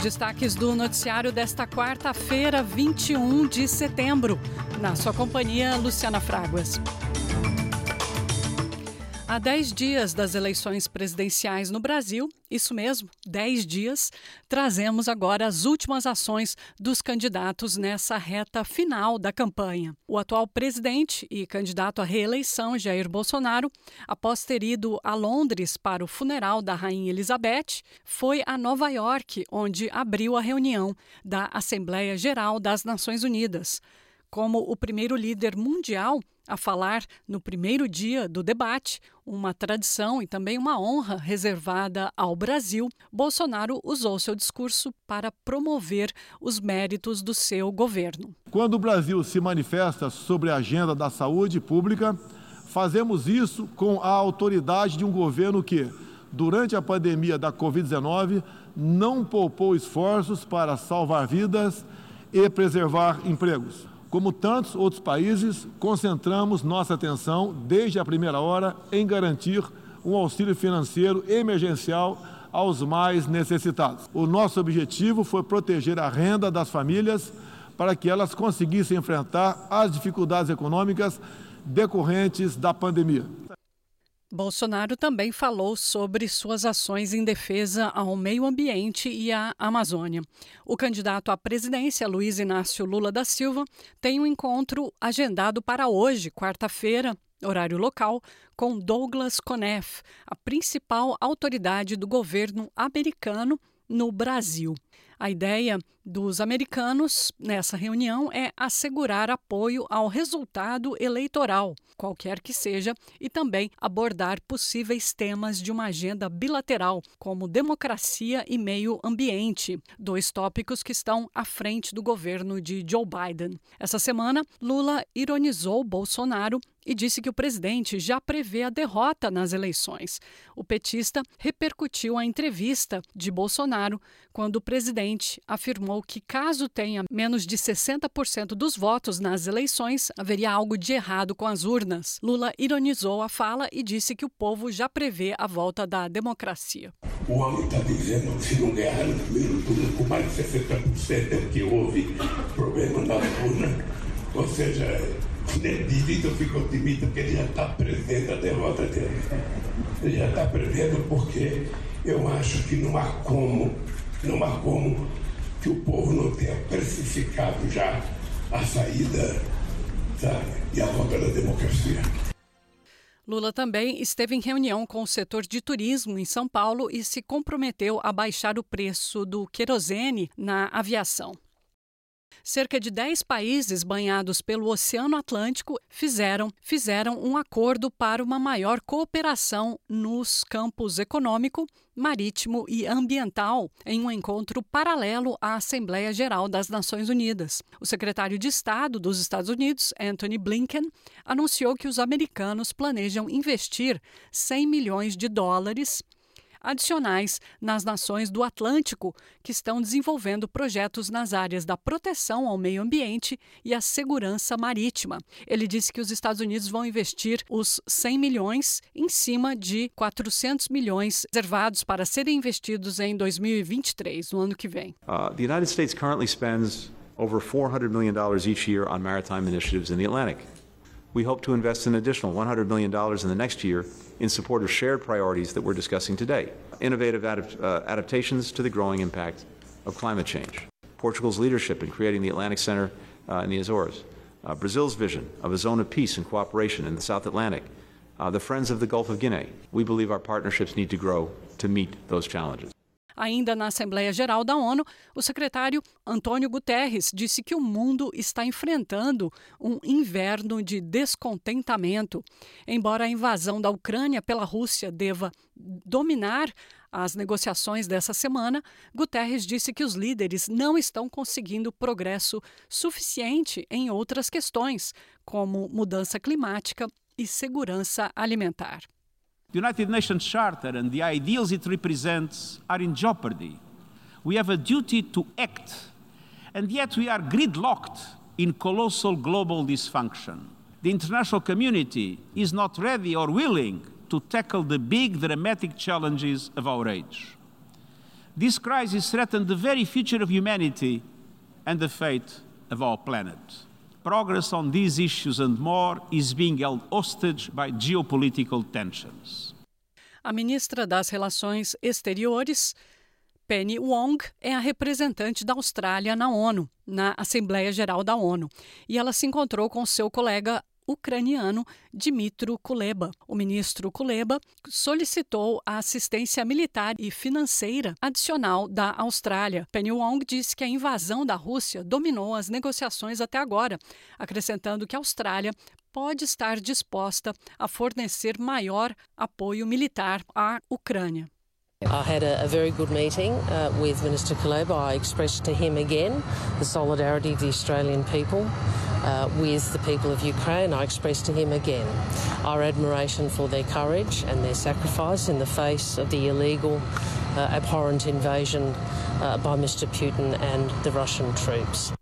destaques do noticiário desta quarta-feira, 21 de setembro. Na sua companhia, Luciana Fraguas. Há 10 dias das eleições presidenciais no Brasil, isso mesmo, 10 dias, trazemos agora as últimas ações dos candidatos nessa reta final da campanha. O atual presidente e candidato à reeleição, Jair Bolsonaro, após ter ido a Londres para o funeral da Rainha Elizabeth, foi a Nova York, onde abriu a reunião da Assembleia Geral das Nações Unidas como o primeiro líder mundial a falar no primeiro dia do debate, uma tradição e também uma honra reservada ao Brasil, Bolsonaro usou seu discurso para promover os méritos do seu governo. Quando o Brasil se manifesta sobre a agenda da saúde pública, fazemos isso com a autoridade de um governo que, durante a pandemia da Covid-19, não poupou esforços para salvar vidas e preservar empregos. Como tantos outros países, concentramos nossa atenção, desde a primeira hora, em garantir um auxílio financeiro emergencial aos mais necessitados. O nosso objetivo foi proteger a renda das famílias para que elas conseguissem enfrentar as dificuldades econômicas decorrentes da pandemia. Bolsonaro também falou sobre suas ações em defesa ao meio ambiente e à Amazônia. O candidato à presidência, Luiz Inácio Lula da Silva, tem um encontro agendado para hoje, quarta-feira, horário local, com Douglas Conef, a principal autoridade do governo americano no Brasil. A ideia dos americanos nessa reunião é assegurar apoio ao resultado eleitoral, qualquer que seja, e também abordar possíveis temas de uma agenda bilateral, como democracia e meio ambiente, dois tópicos que estão à frente do governo de Joe Biden. Essa semana, Lula ironizou Bolsonaro e disse que o presidente já prevê a derrota nas eleições. O petista repercutiu a entrevista de Bolsonaro quando o presidente afirmou que, caso tenha menos de 60% dos votos nas eleições, haveria algo de errado com as urnas. Lula ironizou a fala e disse que o povo já prevê a volta da democracia. O homem está dizendo que se não ganhar no primeiro turno com mais de 60% é o que houve problema na urna. Ou seja, nem divido fico otimista porque ele já está prevendo a derrota dele. Ele já está prevendo porque eu acho que não há como, não há como que o povo não tenha precificado já a saída tá, e a volta da democracia. Lula também esteve em reunião com o setor de turismo em São Paulo e se comprometeu a baixar o preço do querosene na aviação. Cerca de 10 países banhados pelo Oceano Atlântico fizeram, fizeram um acordo para uma maior cooperação nos campos econômico, marítimo e ambiental em um encontro paralelo à Assembleia Geral das Nações Unidas. O secretário de Estado dos Estados Unidos, Anthony Blinken, anunciou que os americanos planejam investir 100 milhões de dólares adicionais nas nações do Atlântico que estão desenvolvendo projetos nas áreas da proteção ao meio ambiente e a segurança marítima. Ele disse que os Estados Unidos vão investir os 100 milhões em cima de 400 milhões reservados para serem investidos em 2023, no ano que vem. Uh, the United States currently spends over 400 million dollars each year on maritime initiatives in the Atlantic. We hope to invest an additional $100 million in the next year in support of shared priorities that we're discussing today innovative adapt- uh, adaptations to the growing impact of climate change, Portugal's leadership in creating the Atlantic Center uh, in the Azores, uh, Brazil's vision of a zone of peace and cooperation in the South Atlantic, uh, the Friends of the Gulf of Guinea. We believe our partnerships need to grow to meet those challenges. Ainda na Assembleia Geral da ONU, o secretário Antônio Guterres disse que o mundo está enfrentando um inverno de descontentamento. Embora a invasão da Ucrânia pela Rússia deva dominar as negociações dessa semana, Guterres disse que os líderes não estão conseguindo progresso suficiente em outras questões, como mudança climática e segurança alimentar. The United Nations Charter and the ideals it represents are in jeopardy. We have a duty to act, and yet we are gridlocked in colossal global dysfunction. The international community is not ready or willing to tackle the big, dramatic challenges of our age. This crisis threatens the very future of humanity and the fate of our planet. Progress on these issues and more is being held hostage by geopolitical tensions. A ministra das Relações Exteriores, Penny Wong, é a representante da Austrália na ONU, na Assembleia Geral da ONU, e ela se encontrou com seu colega ucraniano Dmitro Kuleba. O ministro Kuleba solicitou a assistência militar e financeira adicional da Austrália. Penny Wong disse que a invasão da Rússia dominou as negociações até agora, acrescentando que a Austrália pode estar disposta a fornecer maior apoio militar à Ucrânia. I had a, a, very good meeting uh, with Minister Kuleba. I expressed to him again the solidarity of the Australian people uh, with the people of Ukraine. I expressed to him again our admiration for their courage and their sacrifice in the face of the illegal, uh, abhorrent invasion uh, by Mr. Putin and the Russian troops.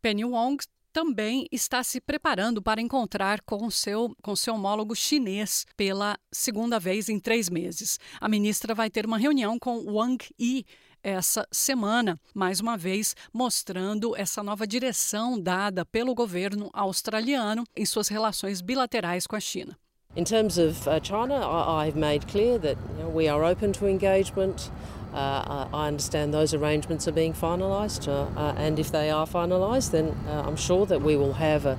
Penny Wong também está se preparando para encontrar com seu, com seu homólogo chinês pela segunda vez em três meses. A ministra vai ter uma reunião com Wang Yi essa semana, mais uma vez mostrando essa nova direção dada pelo governo australiano em suas relações bilaterais com a China. In terms of uh, China, I've made clear that we are open to engagement. Uh, I understand those arrangements are being finalised, uh, uh, and if they are finalised, then uh, I'm sure that we will have a,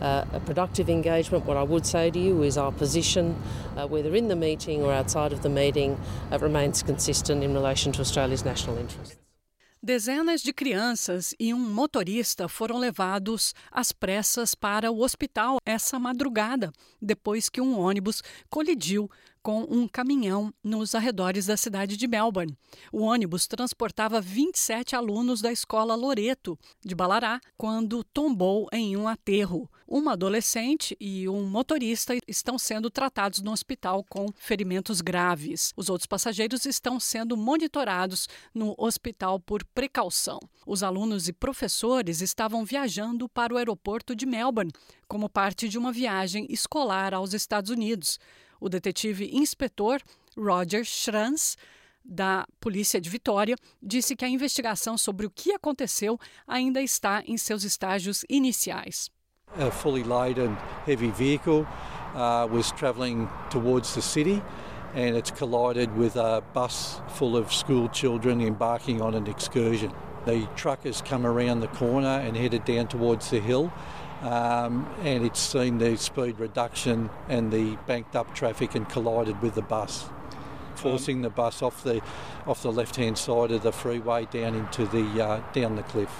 a, productive engagement. What I would say to you is our position, uh, whether in the meeting or outside of the meeting, uh, remains consistent in relation to Australia's national interests. Dezenas de crianças e um motorista foram levados às pressas para o hospital essa madrugada, depois que um ônibus colidiu com um caminhão nos arredores da cidade de Melbourne. O ônibus transportava 27 alunos da escola Loreto, de Balará, quando tombou em um aterro. Uma adolescente e um motorista estão sendo tratados no hospital com ferimentos graves. Os outros passageiros estão sendo monitorados no hospital por precaução. Os alunos e professores estavam viajando para o aeroporto de Melbourne como parte de uma viagem escolar aos Estados Unidos. O detetive inspetor Roger Schrans, da Polícia de Vitória, disse que a investigação sobre o que aconteceu ainda está em seus estágios iniciais. A fully laden heavy vehicle uh, was travelling towards the city and it's collided with a bus full of school children embarking on an excursion. The truck has come around the corner and headed down towards the hill. Um, and it's seen the speed reduction and the banked up traffic and collided with the bus, forcing the bus off the off the left-hand side of the freeway down into the uh, down the cliff.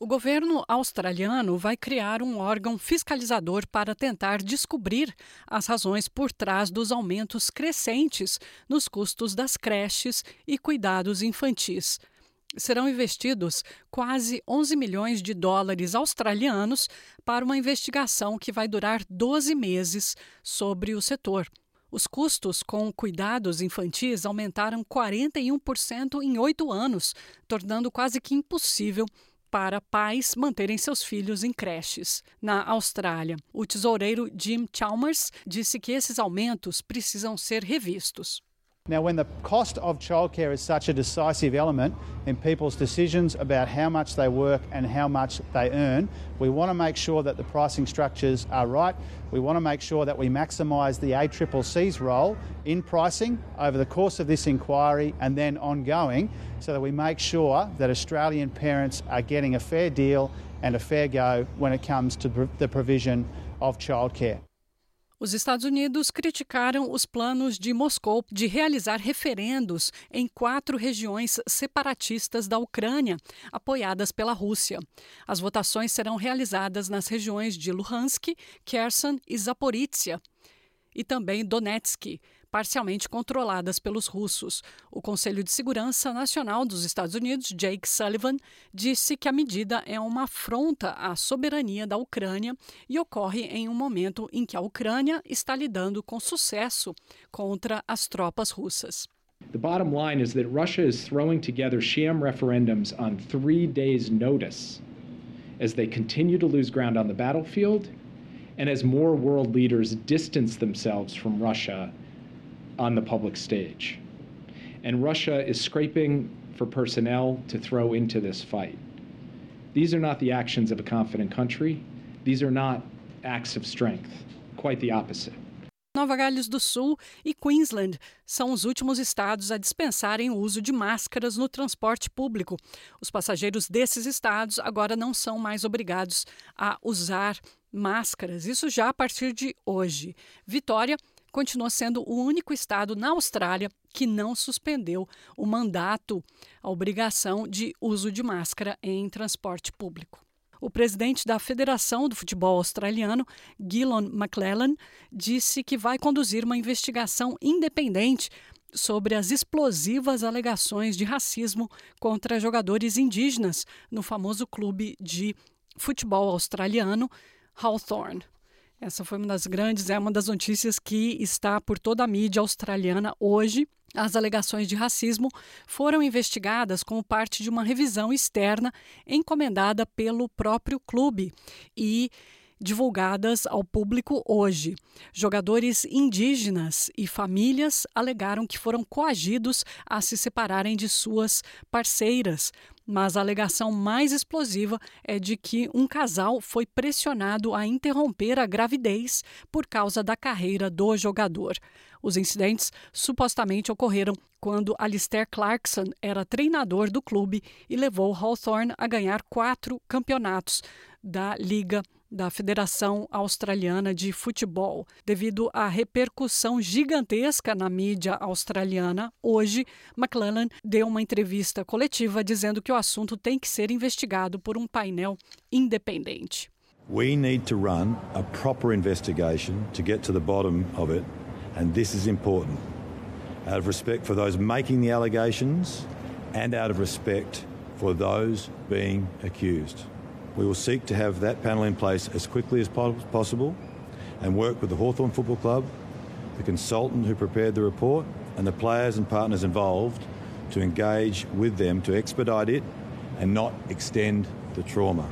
O governo australiano vai criar um órgão fiscalizador para tentar descobrir as razões por trás dos aumentos crescentes nos custos das creches e cuidados infantis serão investidos quase 11 milhões de dólares australianos para uma investigação que vai durar 12 meses sobre o setor. Os custos com cuidados infantis aumentaram 41% em oito anos, tornando quase que impossível para pais manterem seus filhos em creches. Na Austrália, o tesoureiro Jim Chalmers disse que esses aumentos precisam ser revistos. Now, when the cost of childcare is such a decisive element in people's decisions about how much they work and how much they earn, we want to make sure that the pricing structures are right. We want to make sure that we maximise the ACCC's role in pricing over the course of this inquiry and then ongoing so that we make sure that Australian parents are getting a fair deal and a fair go when it comes to the provision of childcare. Os Estados Unidos criticaram os planos de Moscou de realizar referendos em quatro regiões separatistas da Ucrânia, apoiadas pela Rússia. As votações serão realizadas nas regiões de Luhansk, Kherson e Zaporizhia, e também Donetsk, parcialmente controladas pelos russos. O Conselho de Segurança Nacional dos Estados Unidos, Jake Sullivan, disse que a medida é uma afronta à soberania da Ucrânia e ocorre em um momento em que a Ucrânia está lidando com sucesso contra as tropas russas. The bottom line is that Russia is throwing together sham referendums on three days' notice as they continue to lose ground on the battlefield and as more world leaders distance themselves from Russia on the public stage. And Russia is scraping for personnel to throw into this fight. These are not the actions of a confident country. These are not acts of strength. Quite the opposite. Nova Gales do Sul e Queensland são os últimos estados a dispensarem o uso de máscaras no transporte público. Os passageiros desses estados agora não são mais obrigados a usar máscaras, isso já a partir de hoje. Vitória continua sendo o único estado na Austrália que não suspendeu o mandato, a obrigação de uso de máscara em transporte público. O presidente da Federação do Futebol Australiano, Gillon McClellan, disse que vai conduzir uma investigação independente sobre as explosivas alegações de racismo contra jogadores indígenas no famoso clube de futebol australiano Hawthorne. Essa foi uma das grandes, é uma das notícias que está por toda a mídia australiana hoje. As alegações de racismo foram investigadas como parte de uma revisão externa encomendada pelo próprio clube e divulgadas ao público hoje. Jogadores indígenas e famílias alegaram que foram coagidos a se separarem de suas parceiras mas a alegação mais explosiva é de que um casal foi pressionado a interromper a gravidez por causa da carreira do jogador. Os incidentes supostamente ocorreram quando Alistair Clarkson era treinador do clube e levou Hawthorne a ganhar quatro campeonatos da Liga da Federação Australiana de Futebol. Devido à repercussão gigantesca na mídia australiana, hoje McClellan deu uma entrevista coletiva dizendo que o assunto tem que ser investigado por um painel independente. We need to run a proper investigation to get to the bottom of it, and this is important. Out of respect for those making the allegations and out of respect for those being accused. We will seek to have that panel in place as quickly as possible and work with the Hawthorn Football Club, the consultant who prepared the report, and the players and partners involved to engage with them to expedite it and not extend the trauma.